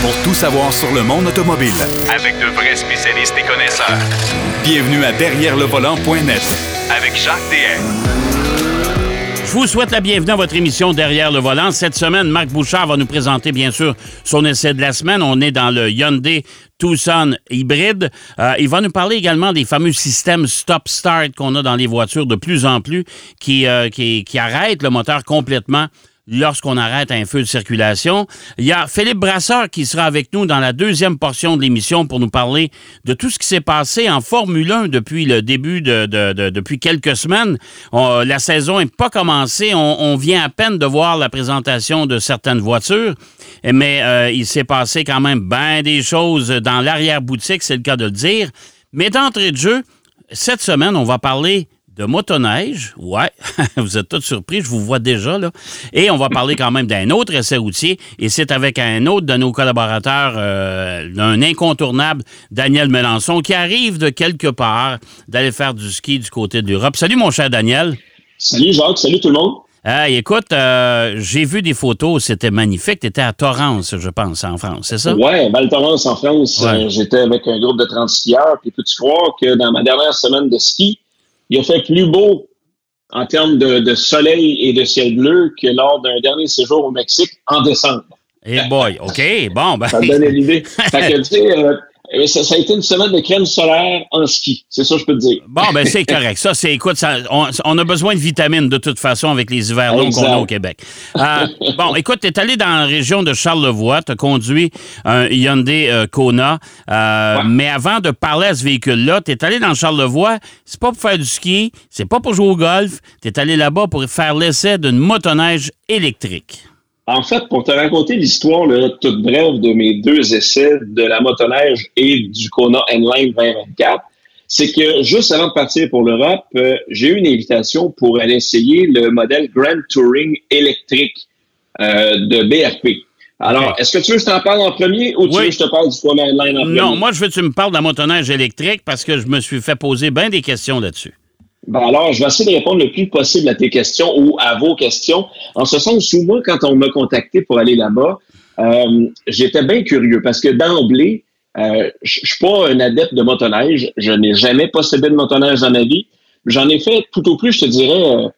pour tout savoir sur le monde automobile. Avec de vrais spécialistes et connaisseurs. Bienvenue à Derrière le volant.net Avec Jacques DM. Je vous souhaite la bienvenue à votre émission Derrière le volant. Cette semaine, Marc Bouchard va nous présenter, bien sûr, son essai de la semaine. On est dans le Hyundai Tucson hybride. Euh, il va nous parler également des fameux systèmes stop-start qu'on a dans les voitures de plus en plus qui, euh, qui, qui arrêtent le moteur complètement lorsqu'on arrête un feu de circulation. Il y a Philippe Brasseur qui sera avec nous dans la deuxième portion de l'émission pour nous parler de tout ce qui s'est passé en Formule 1 depuis le début de, de- de- depuis quelques semaines. La saison n'est pas commencée. On, on vient à peine de voir la présentation de certaines voitures, mais euh, il s'est passé quand même bien des choses dans l'arrière-boutique, c'est le cas de le dire. Mais d'entrée de jeu, cette semaine, on va parler de motoneige. Ouais, vous êtes tous surpris, je vous vois déjà, là. Et on va parler quand même d'un autre essai routier, et c'est avec un autre de nos collaborateurs, euh, un incontournable, Daniel Melançon, qui arrive de quelque part d'aller faire du ski du côté de l'Europe. Salut, mon cher Daniel. Salut Jacques, salut tout le monde. Hey, écoute, euh, j'ai vu des photos, c'était magnifique. Tu étais à Torrance, je pense, en France, c'est ça? Ouais, Val Thorens en France. Ouais. euh, J'étais avec un groupe de 30 skieurs. Puis peux-tu croire que dans ma dernière semaine de ski, il a fait plus beau en termes de, de soleil et de ciel bleu que lors d'un dernier séjour au Mexique en décembre. Eh boy, OK, bon, ben. Ça te donne l'idée. fait que, tu sais, euh, euh, ça, ça a été une semaine de crème solaire en ski. C'est ça que je peux te dire. Bon, ben c'est correct. Ça, c'est, écoute, ça, on, on a besoin de vitamines de toute façon avec les hivers longs qu'on a au Québec. Euh, bon, écoute, tu es allé dans la région de Charlevoix, tu as conduit un Hyundai euh, Kona, euh, Ouais. mais avant de parler à ce véhicule-là, tu es allé dans Charlevoix, c'est pas pour faire du ski, c'est pas pour jouer au golf, tu es allé là-bas pour faire l'essai d'une motoneige électrique. En fait, pour te raconter l'histoire là, toute brève de mes deux essais de la motoneige et du Kona N-Line 2024, c'est que juste avant de partir pour l'Europe, euh, j'ai eu une invitation pour aller essayer le modèle Grand Touring électrique euh, de BRP. Alors, est-ce que tu veux que je t'en parle en premier ou tu veux que je te parle du Kona N-Line en premier? Non, moi, je veux que tu me parles de la motoneige électrique parce que je me suis fait poser bien des questions là-dessus. Ben alors, je vais essayer de répondre le plus possible à tes questions ou à vos questions. En ce sens où moi, quand on m'a contacté pour aller là-bas, euh, j'étais bien curieux parce que d'emblée, euh, je suis pas un adepte de motoneige. Je n'ai jamais possédé de motoneige dans ma vie. J'en ai fait tout au plus, je te dirais, euh,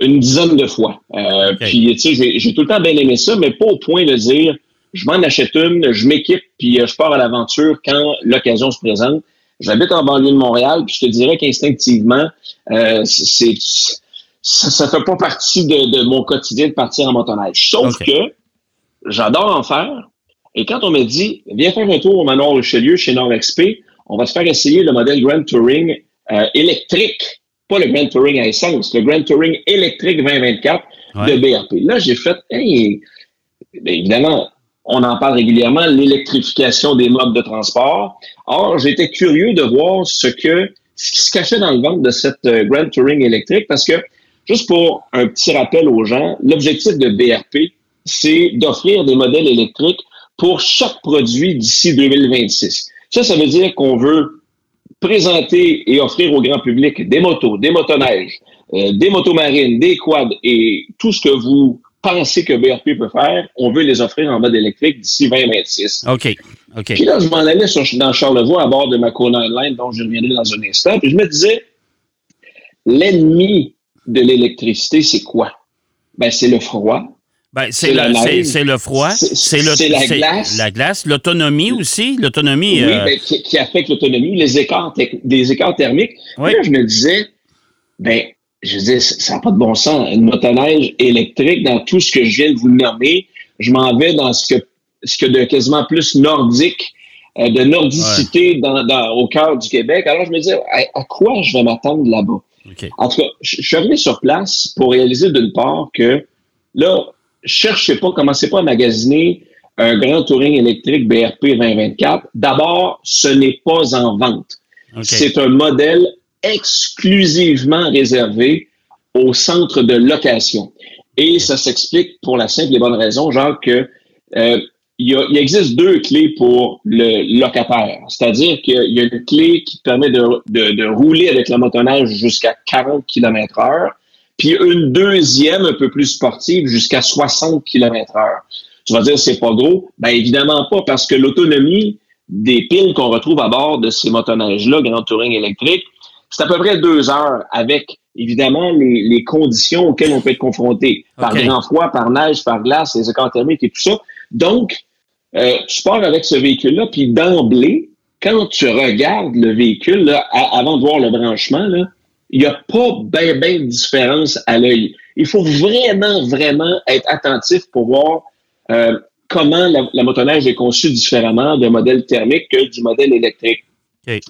une dizaine de fois. Euh. Puis, tu sais, j'ai- j'ai tout le temps bien aimé ça, mais pas au point de dire, je m'en achète une, je m'équipe, puis euh, je pars à l'aventure quand l'occasion se présente. J'habite en banlieue de Montréal, puis je te dirais qu'instinctivement, euh, c'est ça, ça fait pas partie de, de mon quotidien de partir en motoneige. Sauf que j'adore en faire. Et quand on me dit, viens faire un tour au manoir Richelieu chez Nord XP, on va te faire essayer le modèle Grand Touring euh, électrique, pas le Grand Touring à essence, le Grand Touring électrique 2024 Ouais. de BRP. Là, j'ai fait, hey, bien évidemment, on en parle régulièrement, l'électrification des modes de transport. Or, j'étais curieux de voir ce que ce qui se cachait dans le ventre de cette euh, Grand Touring électrique parce que, juste pour un petit rappel aux gens, l'objectif de BRP, c'est d'offrir des modèles électriques pour chaque produit d'ici 2026. Ça, ça veut dire qu'on veut présenter et offrir au grand public des motos, des motoneiges, euh, des motos marines, des quads et tout ce que vous pensez que BRP peut faire, on veut les offrir en mode électrique d'ici 2026. OK. OK. Puis là, je m'en allais sur, dans Charlevoix à bord de ma Kona Line, dont je reviendrai dans un instant. Puis je me disais, l'ennemi de l'électricité, c'est quoi? Ben, c'est le froid. Ben, c'est le, le froid, C'est- la glace. la glace, l'autonomie aussi, l'autonomie. Oui, euh, ben, qui, qui affecte l'autonomie, les écarts, des écarts thermiques. Oui. Puis Là, je me disais, ben, je dis, ça n'a pas de bon sens. Une motoneige électrique, dans tout ce que je viens de vous nommer, je m'en vais dans ce que, ce que de quasiment plus nordique, euh, de nordicité dans, dans- au cœur du Québec. Alors, je me disais, à, à quoi je vais m'attendre là-bas? En tout cas, je je suis arrivé sur place pour réaliser d'une part que là, cherchez pas, commencez pas à magasiner un grand touring électrique BRP 2024. D'abord, ce n'est pas en vente. C'est un modèle exclusivement réservé au centre de location. Et ça s'explique pour la simple et bonne raison, genre que euh, il, existe deux clés pour le locataire. C'est-à-dire qu'il y a une clé qui permet de, rouler avec la motoneige jusqu'à 40 km heure, puis une deuxième un peu plus sportive jusqu'à 60 km heure. Tu vas dire c'est pas gros. Ben évidemment pas, parce que l'autonomie des piles qu'on retrouve à bord de ces motoneiges-là, Grand Touring électrique, c'est à peu près deux heures avec évidemment les, conditions auxquelles on peut être confronté par grand froid, par neige, par glace, les écarts thermiques et tout ça. Donc, euh, tu pars avec ce véhicule-là, puis d'emblée, quand tu regardes le véhicule, là, avant de voir le branchement, il n'y a pas bien ben de différence à l'œil. Il faut vraiment, vraiment être attentif pour voir euh, comment la, motoneige est conçue différemment d'un modèle thermique que du modèle électrique.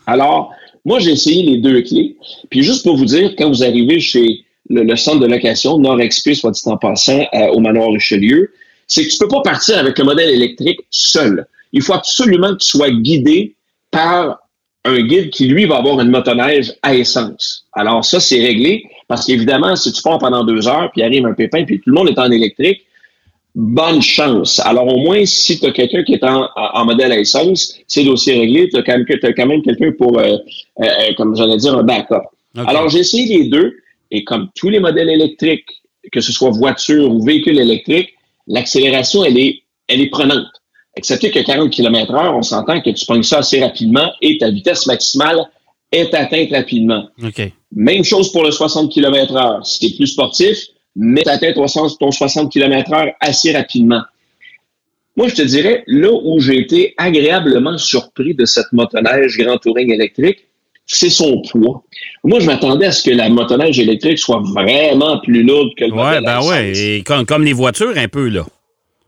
Alors, moi, j'ai essayé les deux clés. Puis juste pour vous dire, quand vous arrivez chez le, centre de location Nord Express, soit dit en passant, euh, au manoir Richelieu, c'est que tu peux pas partir avec un modèle électrique seul. Il faut absolument que tu sois guidé par un guide qui, lui, va avoir une motoneige à essence. Alors ça, c'est réglé parce qu'évidemment, si tu pars pendant deux heures, puis arrive un pépin, puis tout le monde est en électrique, bonne chance. Alors au moins, si tu as quelqu'un qui est en, modèle à essence, c'est dossier réglé, tu as quand même, quelqu'un pour, euh, euh, euh, comme j'allais dire, un backup. Alors j'ai essayé les deux, et comme tous les modèles électriques, que ce soit voiture ou véhicule électrique, l'accélération, elle est, elle est prenante. Excepté que 40 km heure, on s'entend que tu pognes ça assez rapidement et ta vitesse maximale est atteinte rapidement. Même chose pour le 60 km heure. Si tu es plus sportif, mais tu atteins ton 60 km heure assez rapidement. Moi, je te dirais, là où j'ai été agréablement surpris de cette motoneige Grand Touring électrique, c'est son poids. Moi, je m'attendais à ce que la motoneige électrique soit vraiment plus lourde que le ouais, ben ouais, et comme, comme les voitures un peu, là.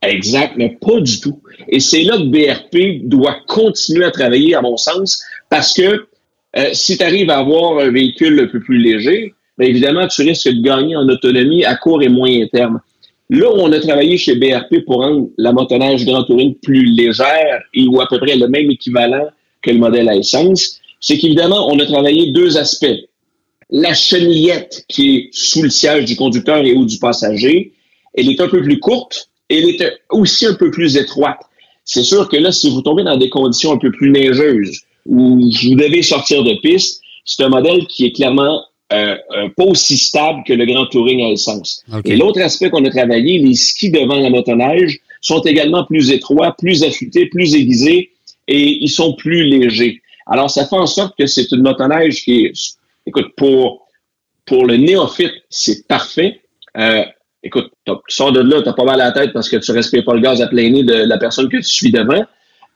Exact, mais pas du tout. Et c'est là que BRP doit continuer à travailler, à mon sens, parce que euh, si tu arrives à avoir un véhicule un peu plus léger, bien évidemment, tu risques de gagner en autonomie à court et moyen terme. Là où on a travaillé chez BRP pour rendre la motoneige Grand Touring plus légère et ou à peu près le même équivalent que le modèle à essence, c'est qu'évidemment, on a travaillé deux aspects. La chenillette qui est sous le siège du conducteur et ou du passager, elle est un peu plus courte et elle est aussi un peu plus étroite. C'est sûr que là, si vous tombez dans des conditions un peu plus neigeuses où vous devez sortir de piste, c'est un modèle qui est clairement euh, euh, pas aussi stable que le Grand Touring à essence. Et l'autre aspect qu'on a travaillé, les skis devant la motoneige sont également plus étroits, plus affûtés, plus aiguisés et ils sont plus légers. Alors, ça fait en sorte que c'est une motoneige qui est, écoute, pour, pour le néophyte, c'est parfait. Euh, écoute, tu sors de là, tu as pas mal à la tête parce que tu respires pas le gaz à plein nez de la personne que tu suis devant.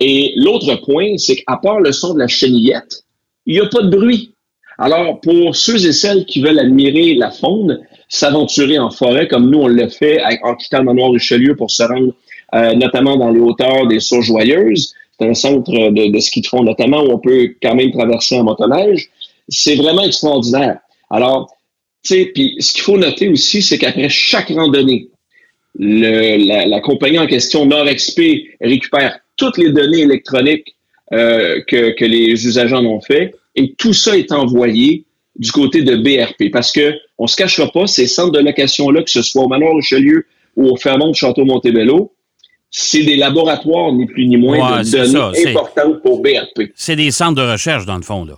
Et l'autre point, c'est qu'à part le son de la chenillette, il n'y a pas de bruit. Alors, pour ceux et celles qui veulent admirer la faune, s'aventurer en forêt, comme nous, on l'a fait en quittant le manoir Richelieu pour se rendre euh, notamment dans les hauteurs des Sources Joyeuses, c'est un centre de, de, ski de fond notamment où on peut quand même traverser en motoneige, c'est vraiment extraordinaire. Alors, tu sais, puis ce qu'il faut noter aussi, c'est qu'après chaque randonnée, le, la, compagnie en question, NordXP, récupère toutes les données électroniques euh, que, que les usagers en ont fait et tout ça est envoyé du côté de BRP parce que on se cachera pas, ces centres de location-là, que ce soit au Manoir Richelieu ou au Fairmont Château Montebello, c'est des laboratoires, ni plus ni moins, de données importantes pour BRP. C'est des centres de recherche, dans le fond, là.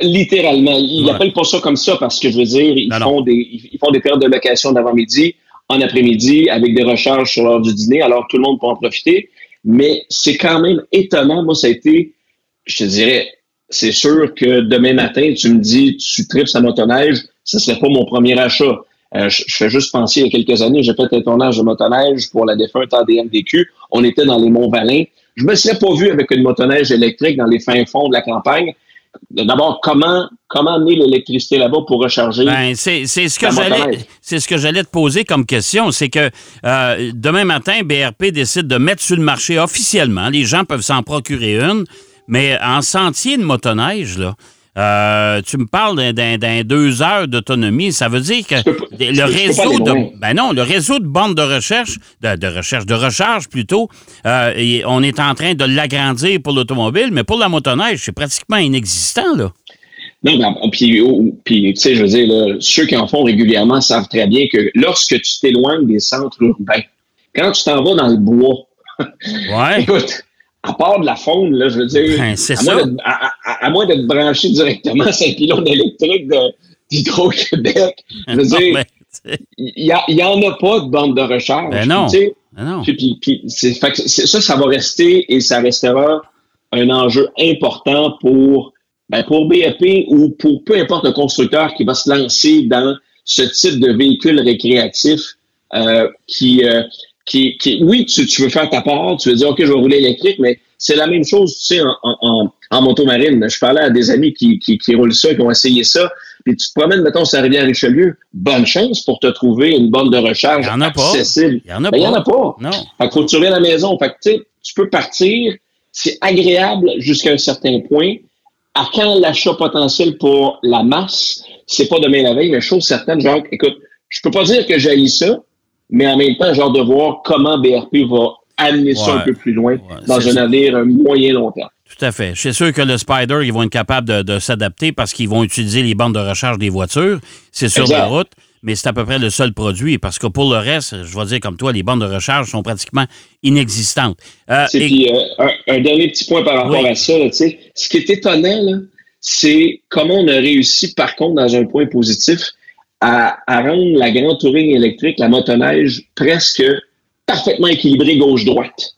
Littéralement. Ils n'appellent pas ça comme ça parce que, je veux dire, ils, font, Des, ils font des périodes de location d'avant-midi, en après-midi, avec des recharges sur l'heure du dîner, alors tout le monde peut en profiter. Mais c'est quand même étonnant. Moi, ça a été, je te dirais, c'est sûr que demain matin, tu me dis, tu tripes sa motoneige, ce serait pas mon premier achat. Euh, je, fais juste penser, il y a quelques années, j'ai fait un tournage de motoneige pour la défunte ADMDQ. On était dans les Monts-Valin. Je me serais pas vu avec une motoneige électrique dans les fins fonds de la campagne. D'abord, comment comment amener l'électricité là-bas pour recharger ben, c'est ce que j'allais c'est ce que j'allais te poser comme question, c'est que euh, demain matin, BRP décide de mettre sur le marché officiellement. Les gens peuvent s'en procurer une. Mais en sentier de motoneige, là, euh, tu me parles d'un deux heures d'autonomie. Ça veut dire que le réseau de ben non, le réseau de bandes de recherche, de, recherche, de recharge plutôt, euh, on est en train de l'agrandir pour l'automobile, mais pour la motoneige, c'est pratiquement inexistant là. Non, ben, puis, oh, puis tu sais, je veux dire, ceux qui en font régulièrement savent très bien que lorsque tu t'éloignes des centres urbains, quand tu t'en vas dans le bois, ouais. écoute, part de la faune, là, je veux dire, ben, à, moins d'être branché directement sur un pylône électrique d'Hydro-Québec, je veux dire, il n'y en a pas de bande de recharge. Ben non. Puis, puis- fait que ça, ça va rester et ça restera un enjeu important pour, ben, pour BAP ou pour peu importe le constructeur qui va se lancer dans ce type de véhicule récréatif euh, qui, euh, qui, qui, oui, tu, tu veux faire ta part, tu veux dire, OK, je vais rouler électrique, mais c'est la même chose, tu sais, en, en, en, en motomarine. Je parlais à des amis qui, qui, qui roulent ça, qui ont essayé ça, puis tu te promènes, mettons, sur la rivière Richelieu, bonne chance pour te trouver une borne de recharge Il y en a pas. accessible. Il y en a Ben, il y en a pas. Non. Fait que tu reviennes à la maison. Fait que, tu sais, tu peux partir. C'est agréable jusqu'à un certain point. À quand l'achat potentiel pour la masse, c'est pas demain la veille, mais chose certaine, genre, écoute, je peux pas dire que j'ai ça, mais en même temps, genre de voir comment BRP va amener ça un peu plus loin Ouais, dans c'est un avenir euh, moyen long terme. Tout à fait. Je suis sûr que le Spider, ils vont être capables de, de s'adapter parce qu'ils vont utiliser les bandes de recharge des voitures. C'est sur la route, mais c'est à peu près le seul produit parce que pour le reste, je vais dire comme toi, les bandes de recharge sont pratiquement inexistantes. Euh, C'est et- puis euh, un, un dernier petit point par rapport Oui. à ça, là, tu sais, ce qui est étonnant, c'est comment on a réussi, par contre, dans un point positif, à, à rendre la grande touring électrique, la motoneige, presque parfaitement équilibrée gauche-droite.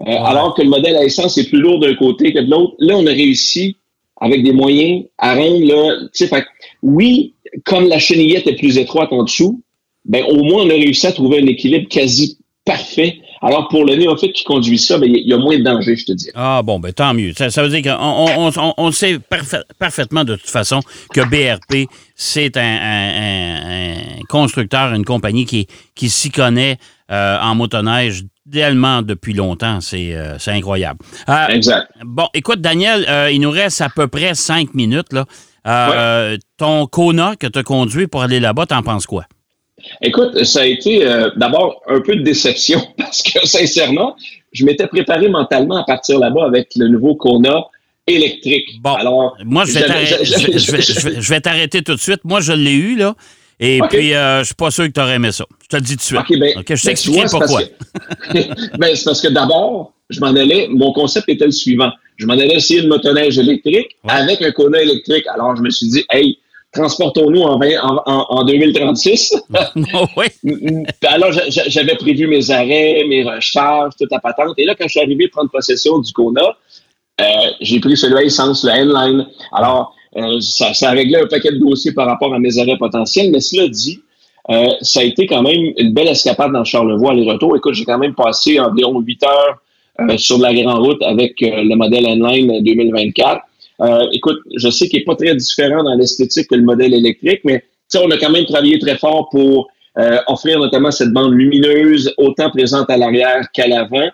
Euh, Alors que le modèle à essence est plus lourd d'un côté que de l'autre. Là, on a réussi, avec des moyens, à rendre, là, tu sais, fait oui, comme la chenillette est plus étroite en dessous, ben, au moins, on a réussi à trouver un équilibre quasi parfait. Alors, pour le néophyte qui conduit ça, ben, il y a- moins de danger, je te dis. Ah bon, ben tant mieux. Ça, ça veut dire qu'on on, on, on- on sait parfait- parfaitement de toute façon que BRP, c'est un, un- un- un constructeur, une compagnie qui, qui s'y connaît euh, en motoneige tellement depuis longtemps. C'est euh, incroyable. Euh, Exact. Bon, écoute, Daniel, il nous reste à peu près cinq minutes. Là. Ton Kona que tu as conduit pour aller là-bas, t'en penses quoi? Écoute, ça a été euh, d'abord un peu de déception parce que sincèrement, je m'étais préparé mentalement à partir là-bas avec le nouveau Kona électrique. Bon, Alors, Moi, je vais vais- je vais- je vais- je vais t'arrêter tout de suite. Moi, je l'ai eu, là. Et puis, euh, je suis pas sûr que tu aurais aimé ça. Je te le dis tout de suite. OK, ben, OK, je ben, c'est pourquoi. parce que- ben, c'est parce que d'abord, je m'en allais, mon concept était le suivant. Je m'en allais essayer une motoneige électrique Ouais. avec un Kona électrique. Alors, je me suis dit, hey, transportons-nous en, 20 en, en- en 2036. Oh, oui. Puis alors, j'a- j'a- j'avais prévu mes arrêts, mes recharges, toute la patente. Et là, quand je suis arrivé prendre possession du Kona, euh, j'ai pris celui à essence, le N-Line. Alors, euh, ça, ça a réglé un paquet de dossiers par rapport à mes arrêts potentiels. Mais cela dit, euh, ça a été quand même une belle escapade dans Charlevoix, aller-retour. Écoute, j'ai quand même passé environ 8 heures sur la grande route avec le modèle N-Line 2024. Euh, écoute, je sais qu'il n'est pas très différent dans l'esthétique que le modèle électrique, mais on a quand même travaillé très fort pour euh, offrir notamment cette bande lumineuse, autant présente à l'arrière qu'à l'avant.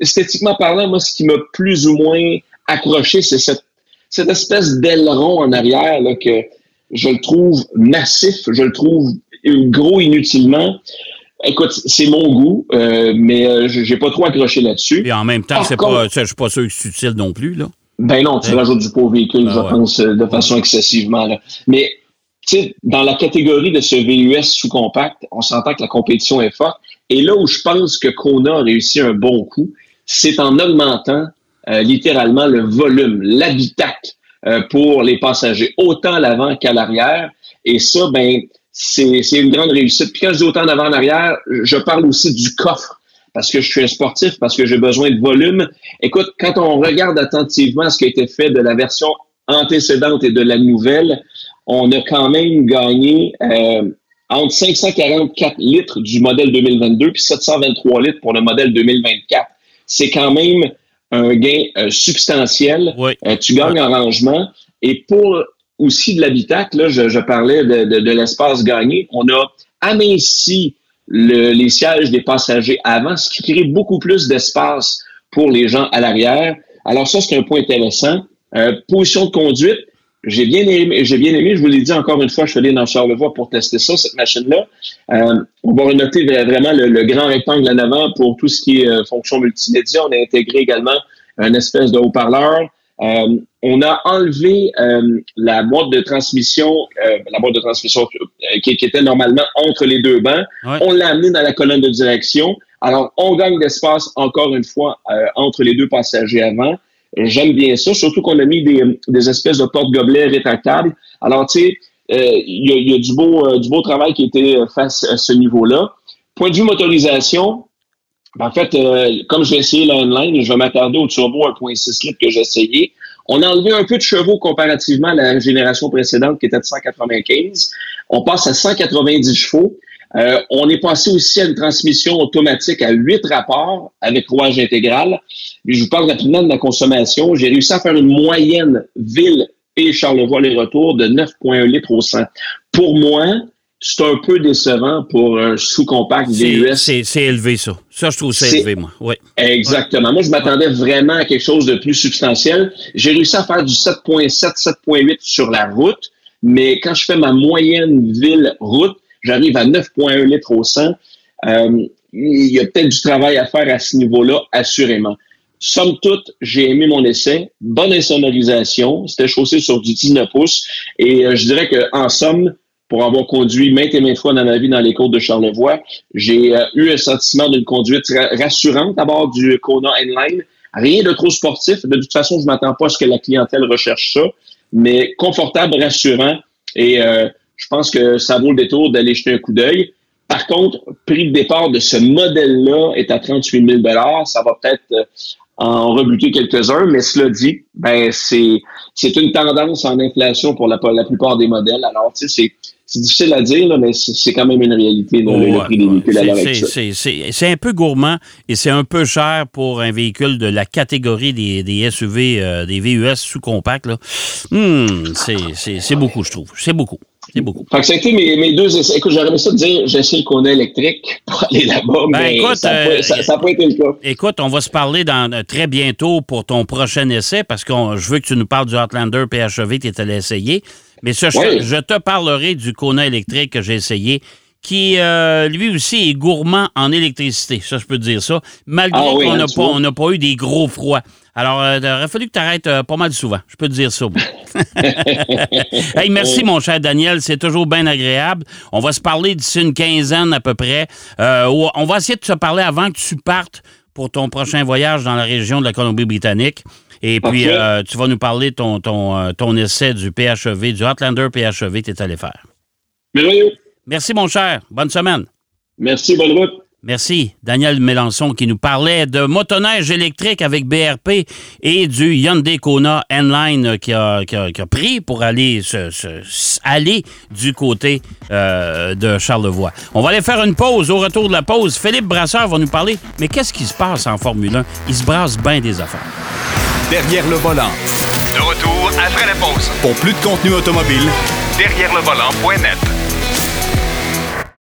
Esthétiquement parlant, moi, ce qui m'a plus ou moins accroché, c'est cette, cette espèce d'aileron en arrière là, que je le trouve massif, je le trouve gros inutilement. Écoute, c'est mon goût, euh, mais euh, j'ai pas trop accroché là-dessus. Puis en même temps, c'est pas, je suis pas sûr que c'est utile non plus, là. Ben non, tu Hein? rajoutes du pauvre véhicule, Ah je ouais. pense, euh, de façon excessivement. Là. Mais, tu sais, dans la catégorie de ce VUS sous-compact, on s'entend que la compétition est forte. Et là où je pense que Kona a réussi un bon coup, c'est en augmentant euh, littéralement le volume, l'habitacle euh, pour les passagers, autant à l'avant qu'à l'arrière. Et ça, ben, c'est c'est une grande réussite. Puis quand je dis autant en avant en arrière, je parle aussi du coffre parce que je suis un sportif, parce que j'ai besoin de volume. Écoute, quand on regarde attentivement ce qui a été fait de la version antécédente et de la nouvelle, on a quand même gagné euh, entre 544 litres du modèle 2022 puis 723 litres pour le modèle 2024. C'est quand même un gain euh, substantiel. Oui. Euh, tu gagnes en rangement. Et pour aussi de l'habitacle, là, je, je parlais de, de- de l'espace gagné. On a aminci le- les sièges des passagers avant, ce qui crée beaucoup plus d'espace pour les gens à l'arrière. Alors ça, c'est un point intéressant. Euh, position de conduite, j'ai bien aimé, j'ai bien aimé, je vous l'ai dit encore une fois, je suis allé dans Charlevoix pour tester ça, cette machine-là. Euh, on va noter vraiment le, le grand rectangle en avant pour tout ce qui est euh, fonction multimédia. On a intégré également un espèce de haut-parleur. Euh, on a enlevé euh, la boîte de transmission, euh, la boîte de transmission qui, qui était normalement entre les deux bancs. Ouais. On l'a amené dans la colonne de direction. Alors, on gagne d'espace encore une fois euh, entre les deux passagers avant. J'aime bien ça, surtout qu'on a mis des, des espèces de porte-gobelets rétractables. Alors, tu sais, il y, a, du beau, du beau travail qui a été fait à ce niveau-là. Point de vue motorisation, ben, en fait, comme j'ai essayé la online, je vais m'attarder au turbo 1.6 litres que j'ai essayé. On a enlevé un peu de chevaux comparativement à la génération précédente qui était de 195. On passe à 190 chevaux. Euh, on est passé aussi à une transmission automatique à 8 rapports avec rouage intégral. je vous parle rapidement de ma consommation. J'ai réussi à faire une moyenne ville et Charlevoix les retours de 9,1 litres au 100. Pour moi, c'est un peu décevant pour un sous-compact VUS. C'est élevé, ça. Ça, je trouve c'est élevé, moi. Oui. Exactement. Moi, je m'attendais vraiment à quelque chose de plus substantiel. J'ai réussi à faire du 7.7, 7.8 sur la route, mais quand je fais ma moyenne ville-route, j'arrive à 9.1 litres au 100. Euh, il y a peut-être du travail à faire à ce niveau-là, assurément. Somme toute, j'ai aimé mon essai. Bonne insonorisation. C'était chaussé sur du 19 pouces. Et euh, je dirais qu'en somme, pour avoir conduit maintes et maintes fois dans ma vie dans les côtes de Charlevoix. J'ai euh, eu un sentiment d'une conduite rassurante à bord du Kona N-Line. Rien de trop sportif. De toute façon, je m'attends pas à ce que la clientèle recherche ça, mais confortable, rassurant. Et euh, je pense que ça vaut le détour d'aller jeter un coup d'œil. Par contre, prix de départ de ce modèle-là est à 38 000 Ça va peut-être euh, en rebuter quelques-uns, mais cela dit, ben c'est c'est une tendance en inflation pour la, la plupart des modèles. Alors, tu sais, c'est difficile à dire, mais c'est quand même une réalité, le, prix des véhicules à C'est un peu gourmand et c'est un peu cher pour un véhicule de la catégorie des, SUV, euh, des VUS sous-compact. Hmm, c'est beaucoup, je trouve. C'est beaucoup. C'est beaucoup. Fait que ça a été mes, deux essais. Écoute, j'aurais aimé ça de dire j'essaie le Kona électrique pour aller là-bas, ben, mais écoute, ça n'a euh, pas, été le cas. Écoute, on va se parler dans, euh, très bientôt pour ton prochain essai parce que je veux que tu nous parles du Outlander PHEV, tu es allé essayer. Mais ça, je, te parlerai du Kona électrique que j'ai essayé, qui euh, lui aussi est gourmand en électricité. Ça, je peux te dire ça. Malgré ah qu'on hein, n'a pas, eu des gros froids. Alors, euh, il aurait fallu que tu arrêtes euh, pas mal souvent. Je peux te dire ça. hey, merci, mon cher Daniel. C'est toujours bien agréable. On va se parler d'ici une quinzaine à peu près. on va essayer de se parler avant que tu partes pour ton prochain voyage dans la région de la Colombie-Britannique. Et puis, euh, tu vas nous parler de ton, ton, euh, ton essai du PHEV, du Outlander PHEV que tu es allé faire. Merci, mon cher. Bonne semaine. Merci, bonne route. Merci. Daniel Mélenchon qui nous parlait de motoneige électrique avec BRP et du Hyundai Kona N-Line qui a, pris pour aller, aller du côté euh, de Charlevoix. On va aller faire une pause. Au retour de la pause, Philippe Brasseur va nous parler. Mais qu'est-ce qui se passe en Formule 1? Il se brasse bien des affaires derrière le volant. De retour après la pause. Pour plus de contenu automobile, derrière le volant.net.